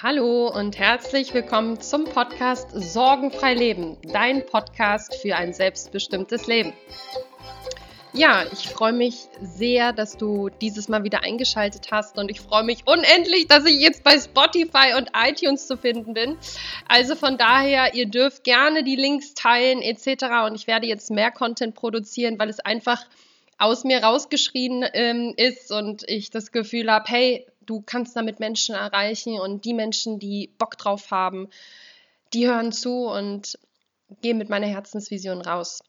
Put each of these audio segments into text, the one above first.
Hallo und herzlich willkommen zum Podcast Sorgenfrei Leben, dein Podcast für ein selbstbestimmtes Leben. Ja, ich freue mich sehr, dass du dieses Mal wieder eingeschaltet hast und ich freue mich unendlich, dass ich jetzt bei Spotify und iTunes zu finden bin. Also von daher, ihr dürft gerne die Links teilen etc. Und ich werde jetzt mehr Content produzieren, weil es einfach aus mir rausgeschrien ähm, ist und ich das Gefühl habe, hey, du kannst damit Menschen erreichen und die Menschen, die Bock drauf haben, die hören zu und gehen mit meiner Herzensvision raus.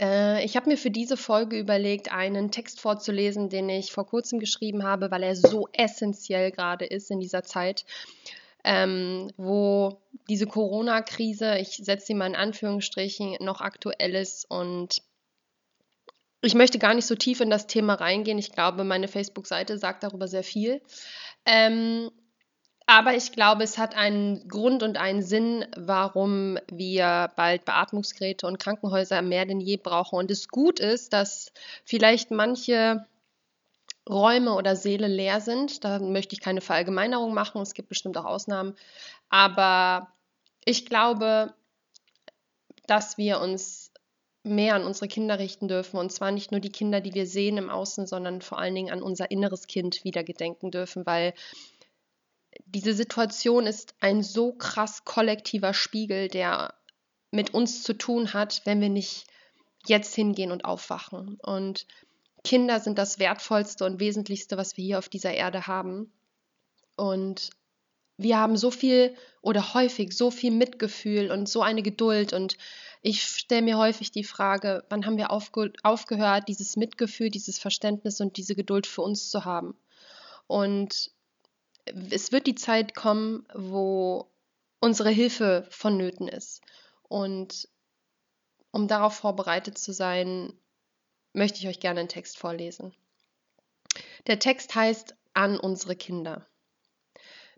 Äh, ich habe mir für diese Folge überlegt, einen Text vorzulesen, den ich vor kurzem geschrieben habe, weil er so essentiell gerade ist in dieser Zeit, ähm, wo diese Corona-Krise, ich setze sie mal in Anführungsstrichen, noch aktuell ist und ich möchte gar nicht so tief in das Thema reingehen. Ich glaube, meine Facebook-Seite sagt darüber sehr viel. Ähm, aber ich glaube, es hat einen Grund und einen Sinn, warum wir bald Beatmungsgeräte und Krankenhäuser mehr denn je brauchen. Und es gut ist, dass vielleicht manche Räume oder Seele leer sind. Da möchte ich keine Verallgemeinerung machen. Es gibt bestimmt auch Ausnahmen. Aber ich glaube, dass wir uns mehr an unsere Kinder richten dürfen. Und zwar nicht nur die Kinder, die wir sehen im Außen, sondern vor allen Dingen an unser inneres Kind wieder gedenken dürfen, weil diese Situation ist ein so krass kollektiver Spiegel, der mit uns zu tun hat, wenn wir nicht jetzt hingehen und aufwachen. Und Kinder sind das Wertvollste und Wesentlichste, was wir hier auf dieser Erde haben. Und wir haben so viel oder häufig so viel Mitgefühl und so eine Geduld. Und ich stelle mir häufig die Frage, wann haben wir aufge aufgehört, dieses Mitgefühl, dieses Verständnis und diese Geduld für uns zu haben? Und es wird die Zeit kommen, wo unsere Hilfe vonnöten ist. Und um darauf vorbereitet zu sein, möchte ich euch gerne einen Text vorlesen. Der Text heißt An unsere Kinder.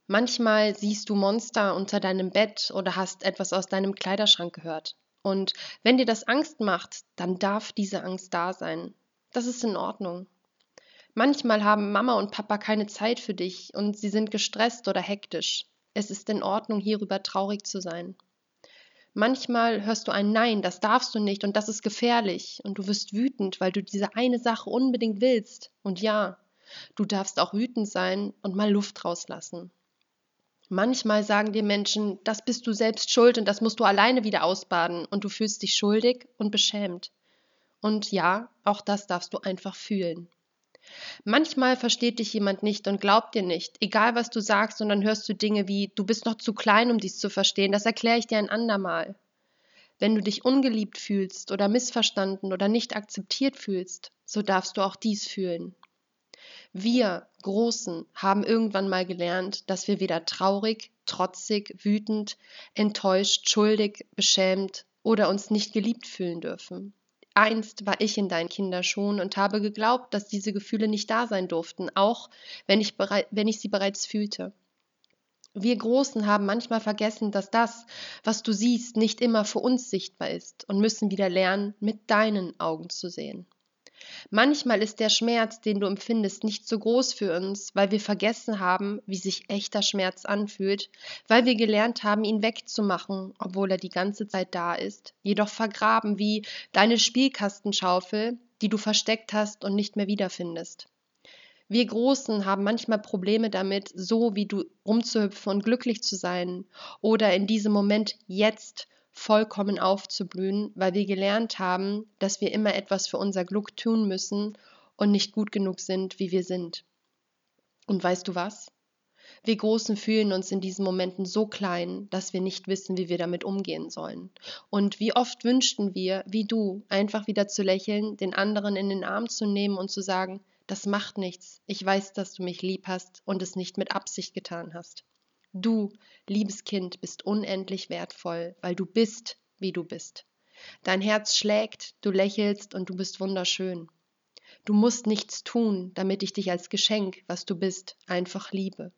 Manchmal siehst du Monster unter deinem Bett oder hast etwas aus deinem Kleiderschrank gehört. Und wenn dir das Angst macht, dann darf diese Angst da sein. Das ist in Ordnung. Manchmal haben Mama und Papa keine Zeit für dich und sie sind gestresst oder hektisch. Es ist in Ordnung, hierüber traurig zu sein. Manchmal hörst du ein Nein, das darfst du nicht und das ist gefährlich und du wirst wütend, weil du diese eine Sache unbedingt willst. Und ja, du darfst auch wütend sein und mal Luft rauslassen. Manchmal sagen dir Menschen, das bist du selbst schuld und das musst du alleine wieder ausbaden und du fühlst dich schuldig und beschämt. Und ja, auch das darfst du einfach fühlen. Manchmal versteht dich jemand nicht und glaubt dir nicht, egal was du sagst, und dann hörst du Dinge wie, du bist noch zu klein, um dies zu verstehen, das erkläre ich dir ein andermal. Wenn du dich ungeliebt fühlst oder missverstanden oder nicht akzeptiert fühlst, so darfst du auch dies fühlen. Wir Großen haben irgendwann mal gelernt, dass wir weder traurig, trotzig, wütend, enttäuscht, schuldig, beschämt oder uns nicht geliebt fühlen dürfen. Einst war ich in deinen Kinderschuhen und habe geglaubt, dass diese Gefühle nicht da sein durften, auch wenn ich, wenn ich sie bereits fühlte. Wir Großen haben manchmal vergessen, dass das, was du siehst, nicht immer für uns sichtbar ist und müssen wieder lernen, mit deinen Augen zu sehen. Manchmal ist der Schmerz, den du empfindest, nicht so groß für uns, weil wir vergessen haben, wie sich echter Schmerz anfühlt, weil wir gelernt haben, ihn wegzumachen, obwohl er die ganze Zeit da ist, jedoch vergraben wie deine Spielkastenschaufel, die du versteckt hast und nicht mehr wiederfindest. Wir Großen haben manchmal Probleme damit, so wie du rumzuhüpfen und glücklich zu sein oder in diesem Moment jetzt vollkommen aufzublühen, weil wir gelernt haben, dass wir immer etwas für unser Glück tun müssen und nicht gut genug sind, wie wir sind. Und weißt du was? Wir Großen fühlen uns in diesen Momenten so klein, dass wir nicht wissen, wie wir damit umgehen sollen. Und wie oft wünschten wir, wie du, einfach wieder zu lächeln, den anderen in den Arm zu nehmen und zu sagen, das macht nichts, ich weiß, dass du mich lieb hast und es nicht mit Absicht getan hast. Du, liebes Kind, bist unendlich wertvoll, weil du bist, wie du bist. Dein Herz schlägt, du lächelst und du bist wunderschön. Du musst nichts tun, damit ich dich als Geschenk, was du bist, einfach liebe.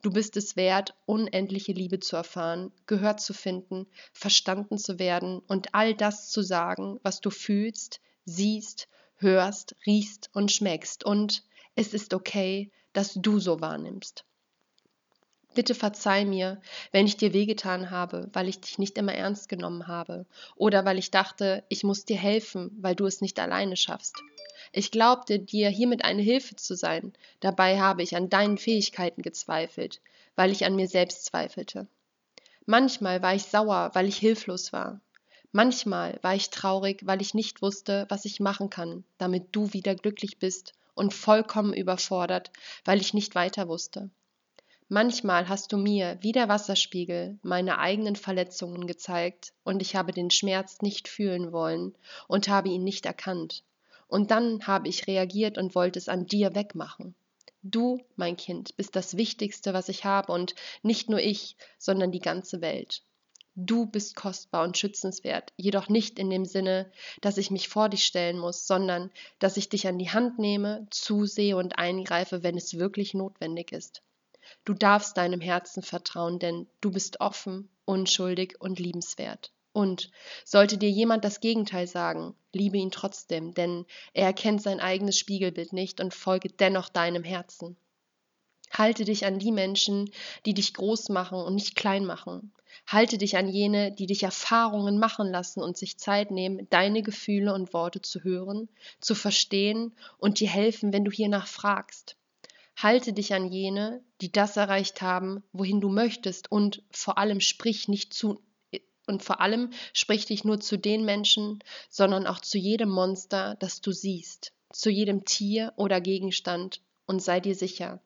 Du bist es wert, unendliche Liebe zu erfahren, gehört zu finden, verstanden zu werden und all das zu sagen, was du fühlst, siehst, hörst, riechst und schmeckst. Und es ist okay, dass du so wahrnimmst. Bitte verzeih mir, wenn ich dir wehgetan habe, weil ich dich nicht immer ernst genommen habe oder weil ich dachte, ich muss dir helfen, weil du es nicht alleine schaffst. Ich glaubte dir hiermit eine Hilfe zu sein, dabei habe ich an deinen Fähigkeiten gezweifelt, weil ich an mir selbst zweifelte. Manchmal war ich sauer, weil ich hilflos war. Manchmal war ich traurig, weil ich nicht wusste, was ich machen kann, damit du wieder glücklich bist und vollkommen überfordert, weil ich nicht weiter wusste. Manchmal hast du mir, wie der Wasserspiegel, meine eigenen Verletzungen gezeigt, und ich habe den Schmerz nicht fühlen wollen und habe ihn nicht erkannt. Und dann habe ich reagiert und wollte es an dir wegmachen. Du, mein Kind, bist das Wichtigste, was ich habe, und nicht nur ich, sondern die ganze Welt. Du bist kostbar und schützenswert, jedoch nicht in dem Sinne, dass ich mich vor dich stellen muss, sondern dass ich dich an die Hand nehme, zusehe und eingreife, wenn es wirklich notwendig ist. Du darfst deinem Herzen vertrauen, denn du bist offen, unschuldig und liebenswert. Und sollte dir jemand das Gegenteil sagen, liebe ihn trotzdem, denn er erkennt sein eigenes Spiegelbild nicht und folge dennoch deinem Herzen. Halte dich an die Menschen, die dich groß machen und nicht klein machen. Halte dich an jene, die dich Erfahrungen machen lassen und sich Zeit nehmen, deine Gefühle und Worte zu hören, zu verstehen und dir helfen, wenn du hiernach fragst. Halte dich an jene, die das erreicht haben, wohin du möchtest und vor allem sprich nicht zu und vor allem sprich dich nur zu den Menschen, sondern auch zu jedem Monster, das du siehst, zu jedem Tier oder Gegenstand und sei dir sicher,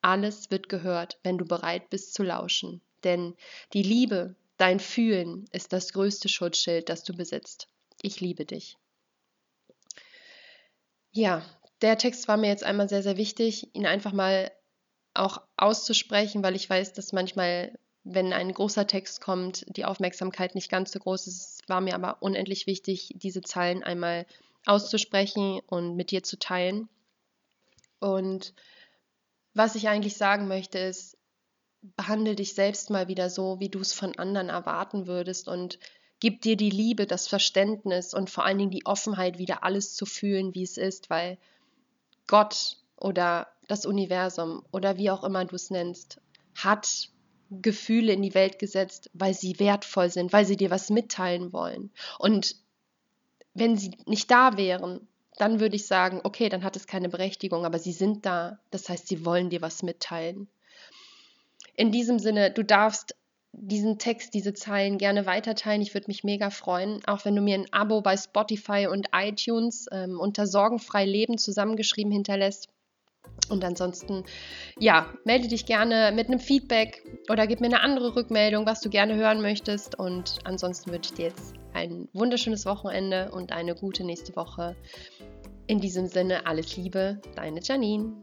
alles wird gehört, wenn du bereit bist zu lauschen, denn die Liebe, dein Fühlen ist das größte Schutzschild, das du besitzt. Ich liebe dich. Ja, der Text war mir jetzt einmal sehr, sehr wichtig, ihn einfach mal auch auszusprechen, weil ich weiß, dass manchmal, wenn ein großer Text kommt, die Aufmerksamkeit nicht ganz so groß ist. Es war mir aber unendlich wichtig, diese Zeilen einmal auszusprechen und mit dir zu teilen. Und was ich eigentlich sagen möchte, ist, behandle dich selbst mal wieder so, wie du es von anderen erwarten würdest und gib dir die Liebe, das Verständnis und vor allen Dingen die Offenheit, wieder alles zu fühlen, wie es ist, weil Gott oder das Universum oder wie auch immer du es nennst, hat Gefühle in die Welt gesetzt, weil sie wertvoll sind, weil sie dir was mitteilen wollen. Und wenn sie nicht da wären, dann würde ich sagen, okay, dann hat es keine Berechtigung, aber sie sind da. Das heißt, sie wollen dir was mitteilen. In diesem Sinne, du darfst diesen Text, diese Zeilen gerne weiterteilen. Ich würde mich mega freuen, auch wenn du mir ein Abo bei Spotify und iTunes ähm, unter Sorgenfrei Leben zusammengeschrieben hinterlässt. Und ansonsten, ja, melde dich gerne mit einem Feedback oder gib mir eine andere Rückmeldung, was du gerne hören möchtest. Und ansonsten wünsche ich dir jetzt ein wunderschönes Wochenende und eine gute nächste Woche. In diesem Sinne, alles Liebe, deine Janine.